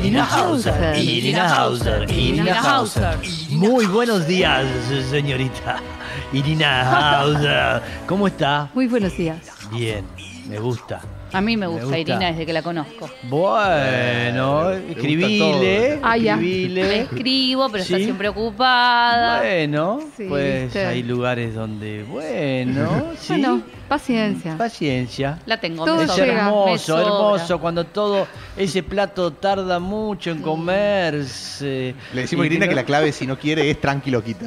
Irina Hauser. Irina Hauser. Irina Hauser. Muy buenos días, señorita. Irina Hauser. ¿Cómo está? Muy buenos días. Bien, me gusta. A mí me gusta, gusta. Irina desde que la conozco. Bueno, escribile. Ah, ya. Le escribile. escribo, pero está Sí. siempre ocupada. Bueno, Sí, pues viste. hay lugares donde, bueno, sí. Bueno, paciencia. Paciencia. La tengo, Todo Es llega. hermoso, hermoso cuando todo ese plato tarda mucho en comerse. Le decimos a Irina que no- la clave si no quiere es tranquilo quita.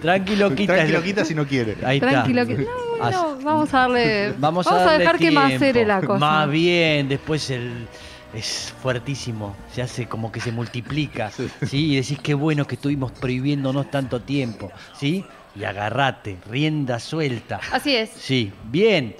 Tranquilo, quita. tranquilo quita si no quiere. Ahí está. Tranquilo que. No, No, vamos a darle. Vamos, a, darle dejar que tiempo. macere la cosa. Más bien, después el es fuertísimo, se hace como que se multiplica, ¿sí? Y decís qué bueno que estuvimos prohibiéndonos tanto tiempo, ¿sí? Y agarrate, rienda suelta. Así es. Sí, bien.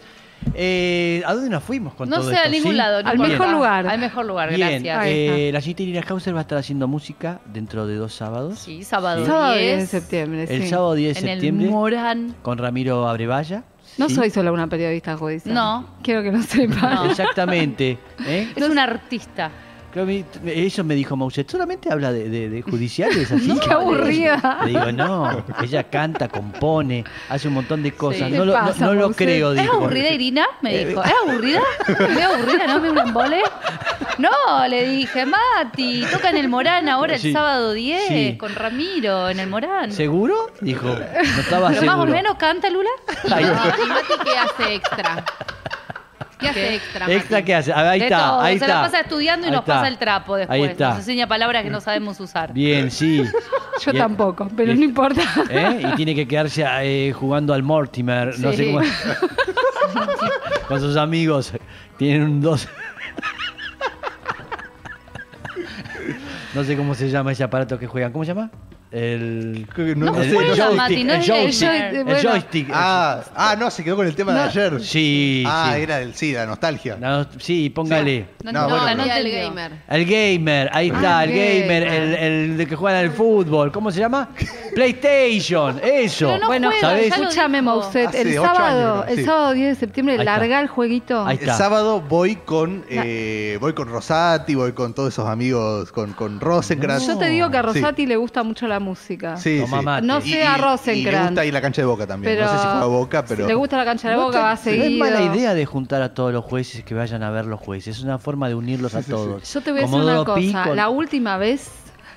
Eh, ¿A dónde nos fuimos con No todo sé, a esto? ningún ¿Sí? lado. no Al importa. mejor lugar. Al mejor lugar, Bien, gracias. Eh, la señorita Irina Hauser va a estar haciendo música dentro de dos sábados. Sí, sábado, Sábado 10 de 10, septiembre, El sí. sábado 10 de en septiembre el Morán. con Ramiro Abrevaya. No soy solo una periodista judicial. No. Quiero que lo sepan. No. Exactamente. ¿eh? Es un artista. Creo que me- Eso me dijo Mauset. ¿Solamente habla de, de- de judiciales así? Qué aburrida. Le digo, no. Ella canta, compone, hace un montón de cosas. Sí. No, lo, ¿Qué no- pasa, no lo Mauset? creo, ¿Es dijo. aburrida, Irina? Me Eh, dijo. ¿Es aburrida? ¿Es aburrida? ¿No me un embole? No, le dije, Mati, toca en el Morán ahora el sábado 10 Sí. con Ramiro en el Morán. ¿Seguro? Dijo. No estaba Pero seguro. más o menos canta Lula. Ahí No, está. ¿Y Mati qué hace extra? ¿Qué hace extra, ¿Extra Mati? qué hace? Ahí de está, todo. ahí Se está. la pasa estudiando y Ahí nos está. pasa el trapo después. Ahí está. Nos enseña palabras que no sabemos usar. Bien, sí. Yo Bien. tampoco, pero Bien. no importa. ¿Eh? Y tiene que quedarse eh, jugando al Mortimer, no sé cómo. Con sus amigos. Tienen un dos. No sé cómo se llama ese aparato que juegan. ¿Cómo se llama? El. No- No sé, el joystick. Mati, no el es el joystick. joy- El bueno. joystick. Ah, ah, no, se quedó con el tema de ayer. Sí, Ah, sí. era el sí, la nostalgia. No, sí, póngale. No, No, no, bueno, no del entendió. gamer. El gamer, ahí está, Ah, el el gamer, el, el de que juega al fútbol. ¿Cómo se llama? PlayStation, eso. Pero no bueno, lo escúchame. Mauset. El sábado, años, el sí. sábado 10 de septiembre, Ahí está. larga el jueguito. Ahí El está. sábado voy con eh, voy con Rosati, voy con todos esos amigos, con, con. Yo te digo que a Sí. Rosati le gusta mucho la música. Sí, Toma sí. mate. No Y- sé y- a Y le Rosenkrantz. gusta ir a la cancha de Boca también. Pero no sé si juega a Boca, pero... si le gusta la cancha de boca, va a No seguir. es mala idea de juntar a todos los jueces que vayan a ver los jueces. Es una forma de unirlos a todos. Yo te voy a decir Comodoro una Pi cosa. con- La última vez,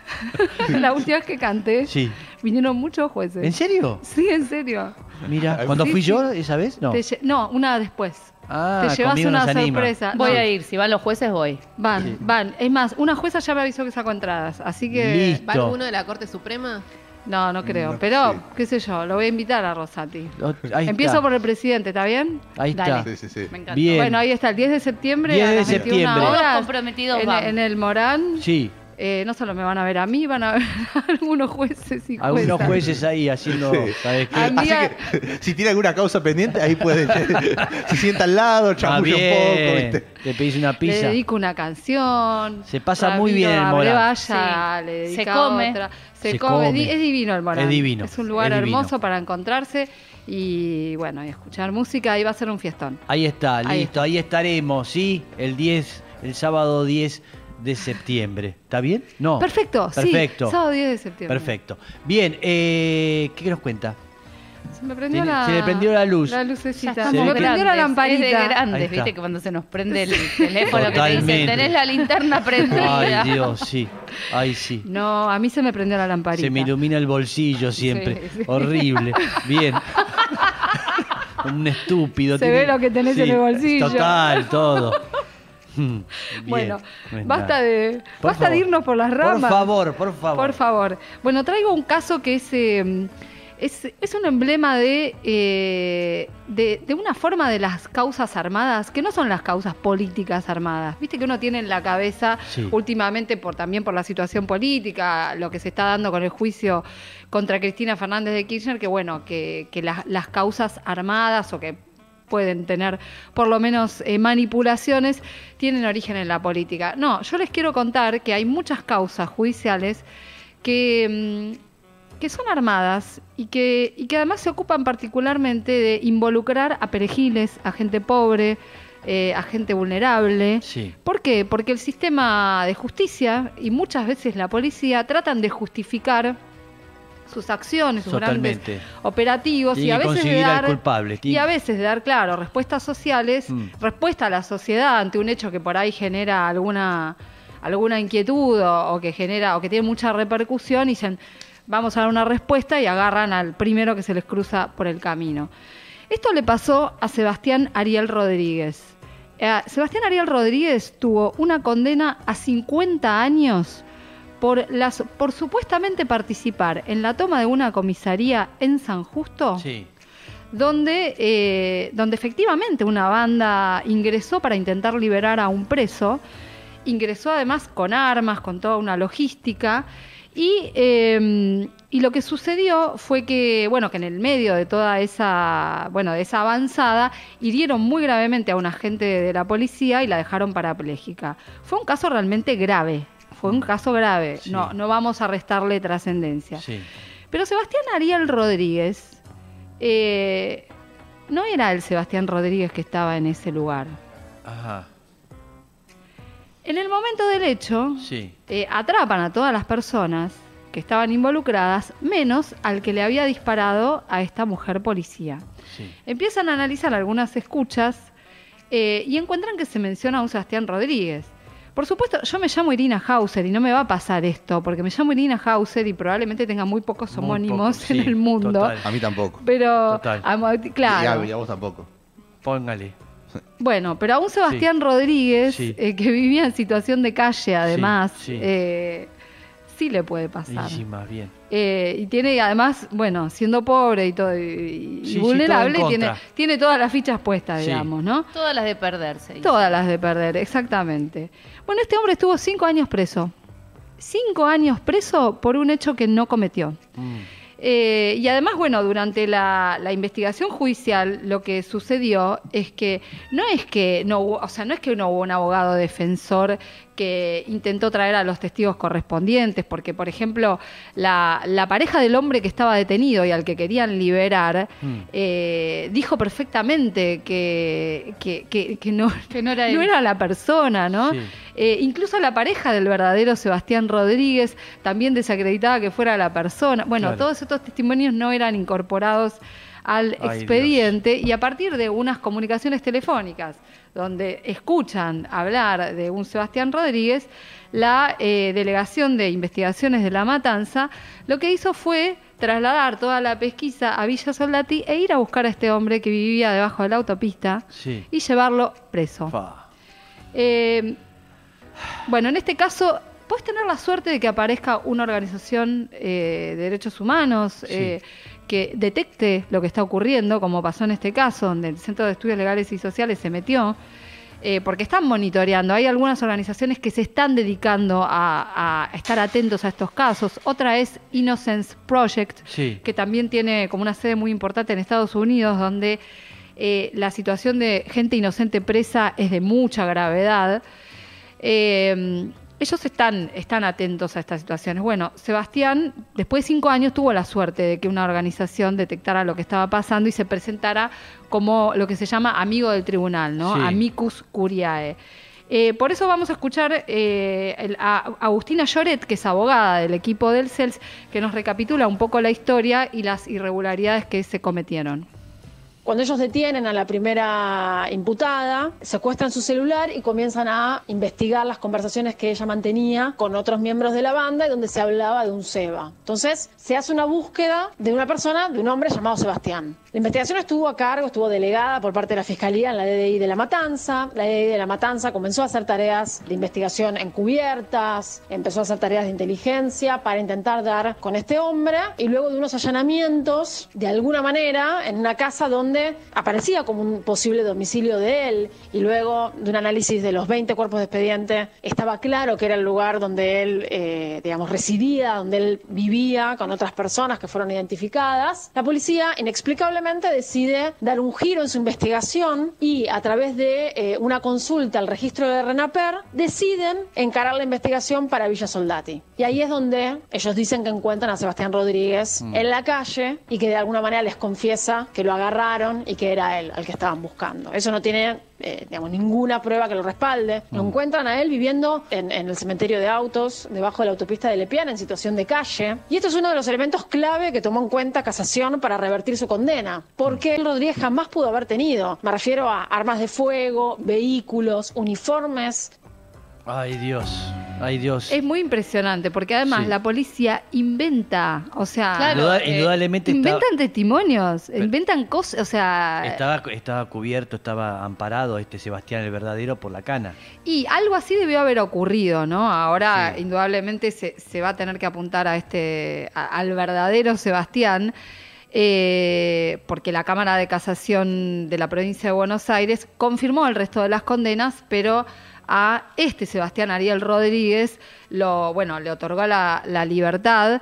la última vez que canté, Sí. vinieron muchos jueces. ¿En serio? Sí, en serio. Mira, Sí, cuando fui sí. yo esa vez, no. Te lle- no, una después. Ah, te llevas una sorpresa. Voy No, a ir, si van los jueces voy. Van, Sí. van. Es más, una jueza ya me avisó que sacó entradas, así que... Listo. ¿Va alguno de la Corte Suprema? No, no creo. No, pero, sí. qué sé yo, lo voy a invitar a Rosati. Ahí Empiezo está. por el presidente, ¿está bien? Ahí está. Dale. Sí, sí, sí. Me encanta. Bien. Bueno, ahí está, el 10 de septiembre 10 a de las 21 septiembre. horas, Todos comprometidos en, en el Morán. Sí, Eh, no solo me van a ver a mí, van a ver a algunos jueces y algunos juezas. jueces ahí haciendo, Sí. ¿sabes qué? A Así que si tiene alguna causa pendiente, ahí puede. se sienta al lado, chamulla un poco, ¿viste? Te pedís una Le pizza. dedico una canción. Se pasa muy bien en el Morán. Abrevaya Sí. le Se come. otra. Se, Se come. Es divino el Morán. Es divino, Es un lugar es hermoso para encontrarse y bueno, y escuchar música. Ahí va a ser un fiestón. Ahí está, Ahí listo, ahí estaremos, ¿sí? El 10, el sábado 10 de septiembre. ¿Está bien? No. Perfecto, sí. Perfecto. Sábado 10 de septiembre. Perfecto. Bien, eh, ¿qué nos cuenta? Se me prendió Tiene- la, se le prendió la luz. La lucecita. Se me prendió la lamparita. Es de grandes, viste que cuando se nos prende el teléfono que te Totalmente. dicen, tenés la linterna prendida. Ay, Dios, sí. Ay, sí. No, a mí se me prendió la lamparita. Se me ilumina el bolsillo siempre. Sí, sí. Horrible. Bien. Un estúpido. Se tiene- ve lo que tenés en el bolsillo. Total, todo. Bien. Bueno, No basta de Por basta de irnos por las ramas. Por favor, por favor. Por favor. Bueno, traigo un caso que es, eh, es, es un emblema de, eh, de, de una forma de las causas armadas, que no son las causas políticas armadas. Viste que uno tiene en la cabeza Sí. últimamente, por, también por la situación política, lo que se está dando con el juicio contra Cristina Fernández de Kirchner, que bueno, que, que las, las causas armadas o que pueden tener por lo menos eh, manipulaciones, tienen origen en la política. No, yo les quiero contar que hay muchas causas judiciales que, mm, que son armadas y que, y que además se ocupan particularmente de involucrar a perejiles, a gente pobre, eh, a gente vulnerable. Sí. ¿Por qué? Porque el sistema de justicia y muchas veces la policía tratan de justificar sus acciones, sus grandes operativos y a veces de dar culpable, y a veces de dar claro respuestas sociales, Mm. respuesta a la sociedad ante un hecho que por ahí genera alguna alguna inquietud o, o que genera o que tiene mucha repercusión y dicen vamos a dar una respuesta y agarran al primero que se les cruza por el camino. Esto le pasó a Sebastián Ariel Rodríguez. Eh, Sebastián Ariel Rodríguez tuvo una condena a 50 años por, las, por supuestamente participar en la toma de una comisaría en San Justo, Sí. donde, eh, donde efectivamente una banda ingresó para intentar liberar a un preso. Ingresó además con armas, con toda una logística. Y, eh, y lo que sucedió fue que, bueno, que en el medio de toda esa, bueno, de esa avanzada, hirieron muy gravemente a un agente de la policía y la dejaron parapléjica. Fue un caso realmente grave. Fue un caso grave. Sí. No, no vamos a restarle trascendencia. Sí. Pero Sebastián Ariel Rodríguez eh, no era el Sebastián Rodríguez que estaba en ese lugar. Ajá. En el momento del hecho, Sí. eh, atrapan a todas las personas que estaban involucradas, menos al que le había disparado a esta mujer policía. Sí. Empiezan a analizar algunas escuchas eh, y encuentran que se menciona a un Sebastián Rodríguez. Por supuesto, yo me llamo Irina Hauser y no me va a pasar esto, porque me llamo Irina Hauser y probablemente tenga muy pocos Muy homónimos poco, en sí, el mundo. total. A mí tampoco. Pero, Total. amo- claro. Y a, y a vos tampoco. Póngale. Bueno, pero a un Sebastián Rodríguez, Sí. eh, que vivía en situación de calle, además, sí. eh, sí le puede Y pasar. sí, más bien. Eh, y tiene, además, bueno, siendo pobre y todo, y, y sí, vulnerable, todo tiene, tiene todas las fichas puestas, Sí. digamos, ¿no? Todas las de perderse. dice. Todas las de perder, exactamente. Bueno, este hombre estuvo cinco años preso. Cinco años preso por un hecho que no cometió. Mm. Eh, y además, bueno, durante la, la investigación judicial lo que sucedió es que no es que no hubo, o sea, no es que no hubo un abogado defensor que intentó traer a los testigos correspondientes, porque, por ejemplo, la, la pareja del hombre que estaba detenido y al que querían liberar Mm. eh, dijo perfectamente que, que, que- que no, Que no era él. no era la persona, ¿no? Sí. Eh, incluso la pareja del verdadero Sebastián Rodríguez también desacreditaba que fuera la persona. Bueno, Claro. todos estos testimonios no eran incorporados al Ay, expediente y a partir de unas comunicaciones telefónicas donde escuchan hablar de un Sebastián Rodríguez, la eh, Delegación de Investigaciones de la Matanza lo que hizo fue trasladar toda la pesquisa a Villa Soldati e ir a buscar a este hombre que vivía debajo de la autopista Sí. y llevarlo preso. Eh, bueno, en este caso, puedes tener la suerte de que aparezca una organización eh, de derechos humanos eh, que detecte lo que está ocurriendo, como pasó en este caso, donde el Centro de Estudios Legales y Sociales se metió. eh, porque están monitoreando. Hay algunas organizaciones que se están dedicando a, a estar atentos a estos casos. Otra es Innocence Project, Sí. que también tiene como una sede muy importante en Estados Unidos, donde eh, la situación de gente inocente presa es de mucha gravedad. Eh, ellos están, están atentos a estas situaciones. Bueno, Sebastián, después de cinco años, tuvo la suerte de que una organización detectara lo que estaba pasando y se presentara como lo que se llama amigo del tribunal, ¿no? Sí. Amicus curiae. Eh, por eso vamos a escuchar eh, el- a Agustina Lloret, que es abogada del equipo del CELS, que nos recapitula un poco la historia y las irregularidades que se cometieron. Cuando ellos detienen a la primera imputada, secuestran su celular y comienzan a investigar las conversaciones que ella mantenía con otros miembros de la banda y donde se hablaba de un Seba. Entonces, se hace una búsqueda de una persona, de un hombre llamado Sebastián. La investigación estuvo a cargo, estuvo delegada por parte de la Fiscalía en la DDI de La Matanza. La DDI de La Matanza comenzó a hacer tareas de investigación encubiertas, empezó a hacer tareas de inteligencia para intentar dar con este hombre y luego de unos allanamientos, de alguna manera, en una casa donde aparecía como un posible domicilio de él y luego de un análisis de los 20 cuerpos de expediente, estaba claro que era el lugar donde él, eh, digamos, residía, donde él vivía con otras personas que fueron identificadas. La policía inexplicablemente decide dar un giro en su investigación y a través de eh, una consulta al registro de RENAPER deciden encarar la investigación para Villa Soldati. Y ahí es donde ellos dicen que encuentran a Sebastián Rodríguez en la calle y que de alguna manera les confiesa que lo agarraron y que era él al que estaban buscando. Eso no tiene eh, digamos, ninguna prueba que lo respalde. Lo encuentran a él viviendo en, en el cementerio de autos, debajo de la autopista de Lepiana, en situación de calle. Y esto es uno de los elementos clave que tomó en cuenta Casación para revertir su condena. Porque Rodríguez jamás pudo haber tenido. Me refiero a armas de fuego, vehículos, uniformes, Ay, Dios. Ay, Dios. Es muy impresionante porque además Sí. la policía inventa, o sea, Claro, eh, indudablemente estaba- inventan testimonios, inventan cosas, o sea, estaba, estaba cubierto, estaba amparado este Sebastián el verdadero por la cana. y algo así debió haber ocurrido, ¿no? Ahora Sí. indudablemente se, se va a tener que apuntar a este, a- al verdadero Sebastián. eh, porque la Cámara de Casación de la provincia de Buenos Aires confirmó el resto de las condenas, pero a este Sebastián Ariel Rodríguez lo, bueno, le otorgó la, la libertad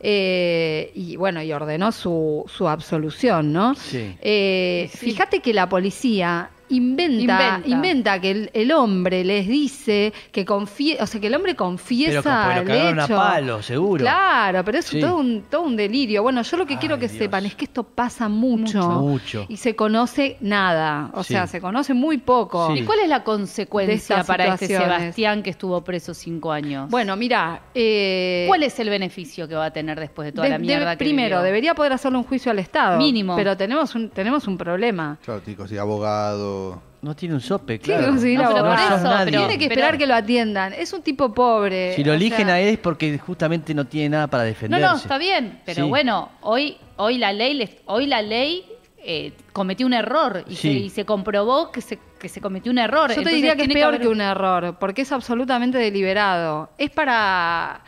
eh, y bueno, y ordenó su, su absolución, ¿no? Sí. Eh, Sí. Fíjate que la policía inventa, Inventa. inventa, que el, el hombre les dice que confie, o sea, que el hombre confiesa Pero que- lo el cagaron a hecho. palo, seguro. Claro, pero es Sí. todo, un, todo un delirio. Bueno, yo lo que quiero que Dios. sepan es que esto pasa mucho, Mucho. y se conoce nada, o Sí. sea, se conoce muy poco. Sí. ¿Y cuál es la consecuencia para este. Sebastián que estuvo preso cinco años? Bueno, mira, eh, ¿cuál es el beneficio que va a tener después de toda de- la mierda de- que primero, vivió? debería poder hacerle un juicio al Estado. Mínimo. Pero tenemos un, tenemos un problema. Claro, chicos, y abogado. No tiene un sope, Tiene que claro. conseguir No, pero abogado. por sos eso, pero- Tiene que esperar que lo atiendan. Es un tipo pobre. Si lo o eligen sea, a él es porque justamente no tiene nada para No, defenderse. no, está bien, pero Sí. bueno, hoy, hoy la ley, les- hoy la ley eh, cometió un error y, Sí. se, y se comprobó que se, que se cometió un error. Yo te Entonces diría que es tiene peor haber- que un error, porque es absolutamente deliberado. Es para.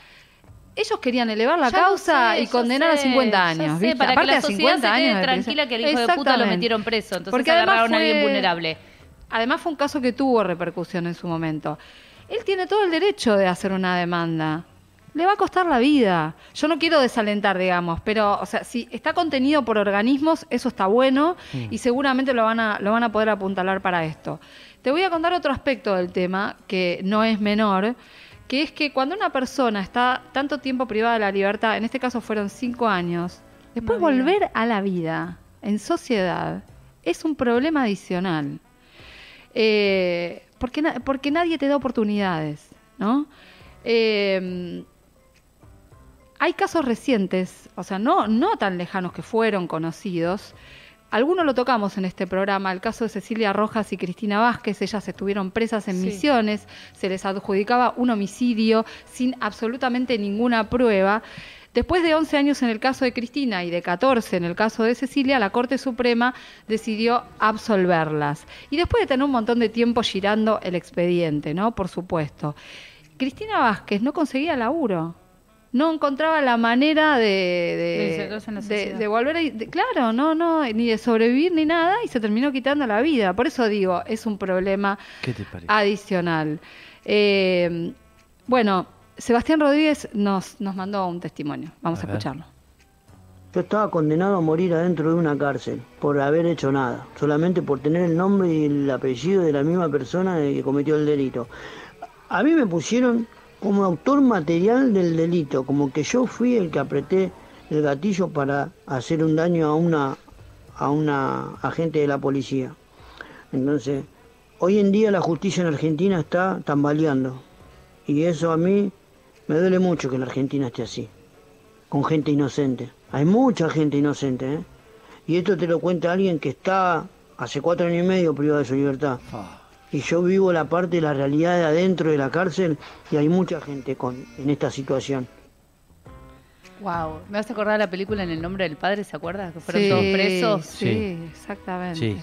Ellos querían elevar la Ya causa sé, y condenar a sé, 50 ya años. sé, ¿viste? para que Aparte la a sociedad 50 se quede años tranquila que el hijo de puta lo metieron preso, entonces Porque además agarraron a alguien fue- vulnerable. Además fue un caso que tuvo repercusión en su momento. Él tiene todo el derecho de hacer una demanda. Le va a costar la vida. Yo no quiero desalentar, digamos, pero, o sea, si está contenido por organismos, eso está bueno y seguramente lo van, a, lo van a poder apuntalar para esto. Te voy a contar otro aspecto del tema que no es menor, que es que cuando una persona está tanto tiempo privada de la libertad, en este caso fueron cinco años, después volver a la vida en sociedad es un problema adicional. Eh, porque, na- porque nadie te da oportunidades, ¿no? Eh, hay casos recientes, o sea, no, no tan lejanos que fueron conocidos. Algunos lo tocamos en este programa, el caso de Cecilia Rojas y Cristina Vázquez, ellas estuvieron presas en Sí. Misiones, se les adjudicaba un homicidio sin absolutamente ninguna prueba. Después de 11 años en el caso de Cristina y de 14 en el caso de Cecilia, la Corte Suprema decidió absolverlas. Y después de tener un montón de tiempo girando el expediente, ¿no? Por supuesto. Cristina Vázquez no conseguía laburo. No encontraba la manera de, De de, insertarse en la de- sociedad. de volver a... de- claro, no, no, ni de sobrevivir ni nada y se terminó quitando la vida. Por eso digo, es un problema ¿Qué te parece? adicional. Eh, bueno, Sebastián Rodríguez nos, nos mandó un testimonio. Vamos A a, escucharlo. Yo estaba condenado a morir adentro de una cárcel por haber hecho nada, solamente por tener el nombre y el apellido de la misma persona que cometió el delito. A mí me pusieron como autor material del delito, como que yo fui el que apreté el gatillo para hacer un daño a una a una agente de la policía. Entonces, hoy en día la justicia en Argentina está tambaleando y eso a mí me duele mucho que la Argentina esté así con gente inocente. Hay mucha gente inocente, ¿eh? Y esto te lo cuenta alguien que está hace cuatro años y medio privado de su libertad. Y yo vivo la parte de la realidad de adentro de la cárcel y hay mucha gente con, en esta situación. Wow, me vas a acordar la película En el nombre del padre, ¿se acuerdas? Que fueron Sí, todos presos. Sí, Sí. exactamente. Sí.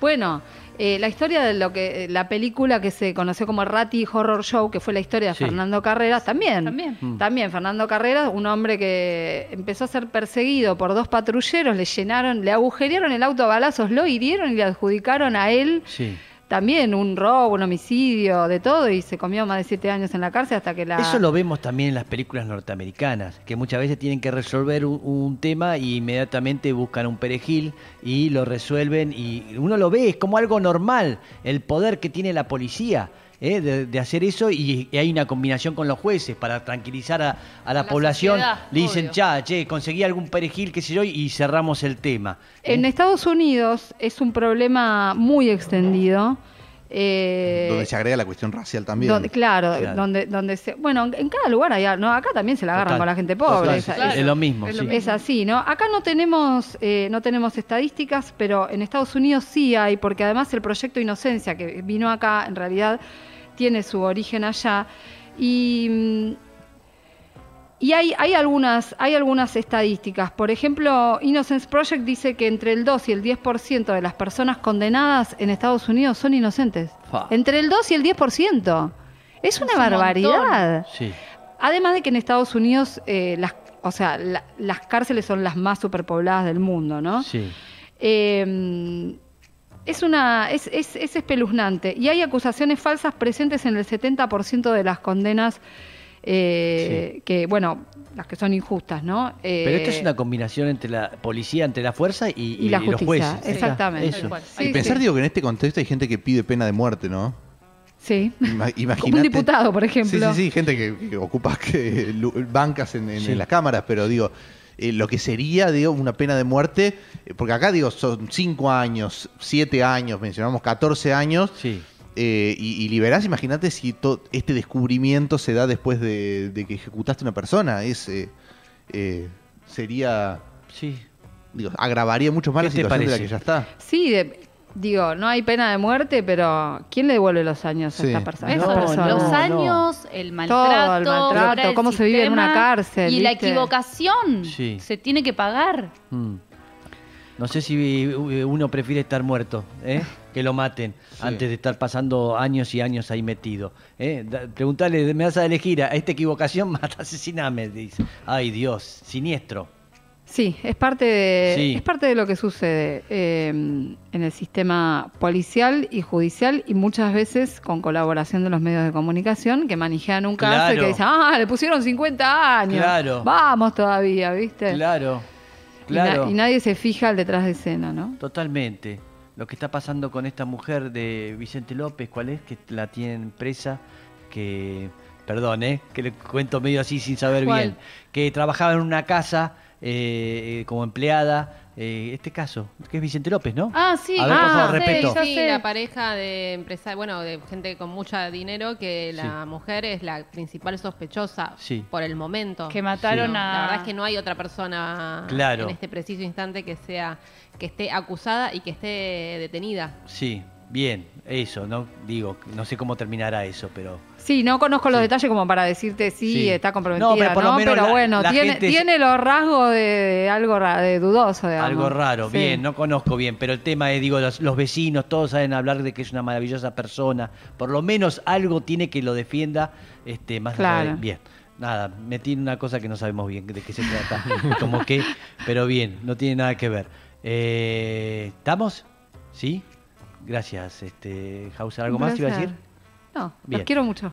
Bueno, eh, la historia de lo que eh, la película que se conoció como Ratty Horror Show, que fue la historia de Sí. Fernando Carreras, también. También. Mm. También Fernando Carreras, un hombre que empezó a ser perseguido por dos patrulleros, le llenaron, le agujerearon el auto a balazos, lo hirieron y le adjudicaron a él Sí. También un robo, un homicidio, de todo, y se comió más de siete años en la cárcel hasta que la... Eso lo vemos también en las películas norteamericanas, que muchas veces tienen que resolver un, tema y inmediatamente buscan un perejil y lo resuelven y uno lo ve, es como algo normal, el poder que tiene la policía. ¿Eh? de, de hacer eso y, y hay una combinación con los jueces para tranquilizar a, a la, La población. sociedad, Le dicen, obvio. ya, che, conseguí algún perejil, qué sé yo, y cerramos el tema. En ¿eh? Estados Unidos es un problema muy extendido. Eh, Donde se agrega la cuestión racial también. donde- claro, Claro. donde, donde se, bueno, en cada lugar hay, no, acá también se la agarran Total. con la gente pobre. Total, es- lo mismo. es sí. Es así, ¿no? Acá no tenemos, eh, no tenemos estadísticas, pero en Estados Unidos sí hay, porque además el proyecto Inocencia, que vino acá, en realidad tiene su origen allá. Y, mm, y hay, hay, algunas, hay algunas estadísticas. Por ejemplo, Innocence Project dice que entre el 2 y el 10% de las personas condenadas en Estados Unidos son inocentes. Fa. Entre el 2 y el 10%. Es una un montón. barbaridad. Sí. Además de que en Estados Unidos, eh, las, o sea, la- las cárceles son las más superpobladas del mundo, ¿no? Sí. Eh, es una es, es, es espeluznante y hay acusaciones falsas presentes en el 70% de las condenas eh, que bueno las que son injustas no Eh, Pero esto es una combinación entre la policía, entre la fuerza y, y la y los justicia jueces. exactamente Eso. Sí, y pensar, sí. digo, que en este contexto hay gente que pide pena de muerte, ¿no? sí como Imagínate. un diputado por Sí, ejemplo sí, sí, gente que, que ocupa que, bancas en, en- Sí. en las cámaras, pero digo, eh, lo que sería, digo, una pena de muerte, porque acá, digo, son 5 años, 7 años, mencionamos 14 años, Sí. Eh, y, y liberás, imagínate si to- este descubrimiento se da después de, de que ejecutaste una persona, es, eh, eh, sería, Sí. digo, agravaría mucho más ¿Qué la situación de la que ya está. sí de- digo no hay pena de muerte pero quién le devuelve los años Sí. a esta persona No, personas? los no. años, el Todo maltrato, el maltrato, cómo se vive en una cárcel, Y la ¿viste? equivocación Sí. se tiene que pagar. Mm. No sé si eh, uno prefiere estar muerto, ¿eh? que lo maten, antes de estar pasando años y años ahí metido. ¿eh? Preguntale, me vas a elegir, a esta equivocación, mata, asesiname, dice. Ay Dios, siniestro. Sí, es parte de, Sí. es parte de lo que sucede eh, en el sistema policial y judicial y muchas veces con colaboración de los medios de comunicación que manejan un caso y que dicen, ah, le pusieron 50 años. Claro. Vamos todavía, ¿viste? Claro, Y na- claro. Y, nadie se fija al detrás de escena, ¿no? Totalmente. Lo que está pasando con esta mujer de Vicente López, ¿cuál es? Que la tienen presa, que, perdón, ¿eh? que le cuento medio así sin saber ¿Cuál? bien, que trabajaba en una casa eh, eh, como empleada, eh, este caso, que es Vicente López, ¿no? Ah, sí. A ver, por ah, favor, sé, respeto. ya Sí, sé. la pareja de empresa, bueno, de gente con mucha dinero, que la mujer es la principal sospechosa Sí. por el momento. Que mataron No, a... La verdad es que no hay otra persona Claro. en este preciso instante que sea que esté acusada y que esté detenida. Sí, bien, eso, no digo, no sé cómo terminará eso, pero Sí, no conozco los detalles como para decirte sí, Sí. está comprometida, No, ¿no? pero Pero, por lo menos la- bueno, la tiene, gente- tiene los rasgos de, de algo ra- de dudoso, digamos. algo raro, Sí. bien, no conozco bien, pero el tema es, digo, los, los vecinos, todos saben hablar de que es una maravillosa persona, por lo menos algo tiene que lo defienda, este, más Claro. bien. Nada, metí una cosa que no sabemos bien de qué se trata, como que, pero bien, no tiene nada que ver. Eh, ¿Estamos? ¿Sí? Gracias, este, Hauser. ¿Algo más iba a decir? No, Bien. los quiero mucho.